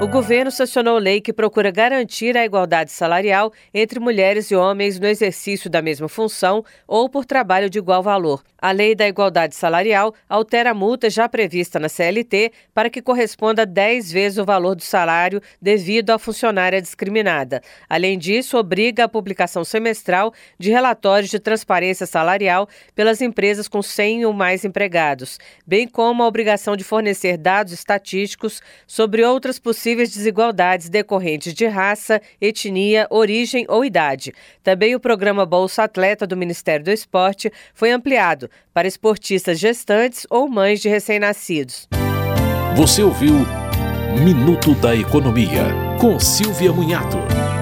O governo sancionou lei que procura garantir a igualdade salarial entre mulheres e homens no exercício da mesma função ou por trabalho de igual valor. A lei da igualdade salarial altera a multa já prevista na CLT para que corresponda a 10 vezes o valor do salário devido à funcionária discriminada. Além disso, obriga a publicação semestral de relatórios de transparência salarial pelas empresas com 100 ou mais empregados, bem como a obrigação de fornecer dados estatísticos sobre outras possíveis desigualdades decorrentes de raça, etnia, origem ou idade. Também o programa Bolsa Atleta do Ministério do Esporte foi ampliado para esportistas gestantes ou mães de recém-nascidos. Você ouviu Minuto da Economia, com Silvia Munhato.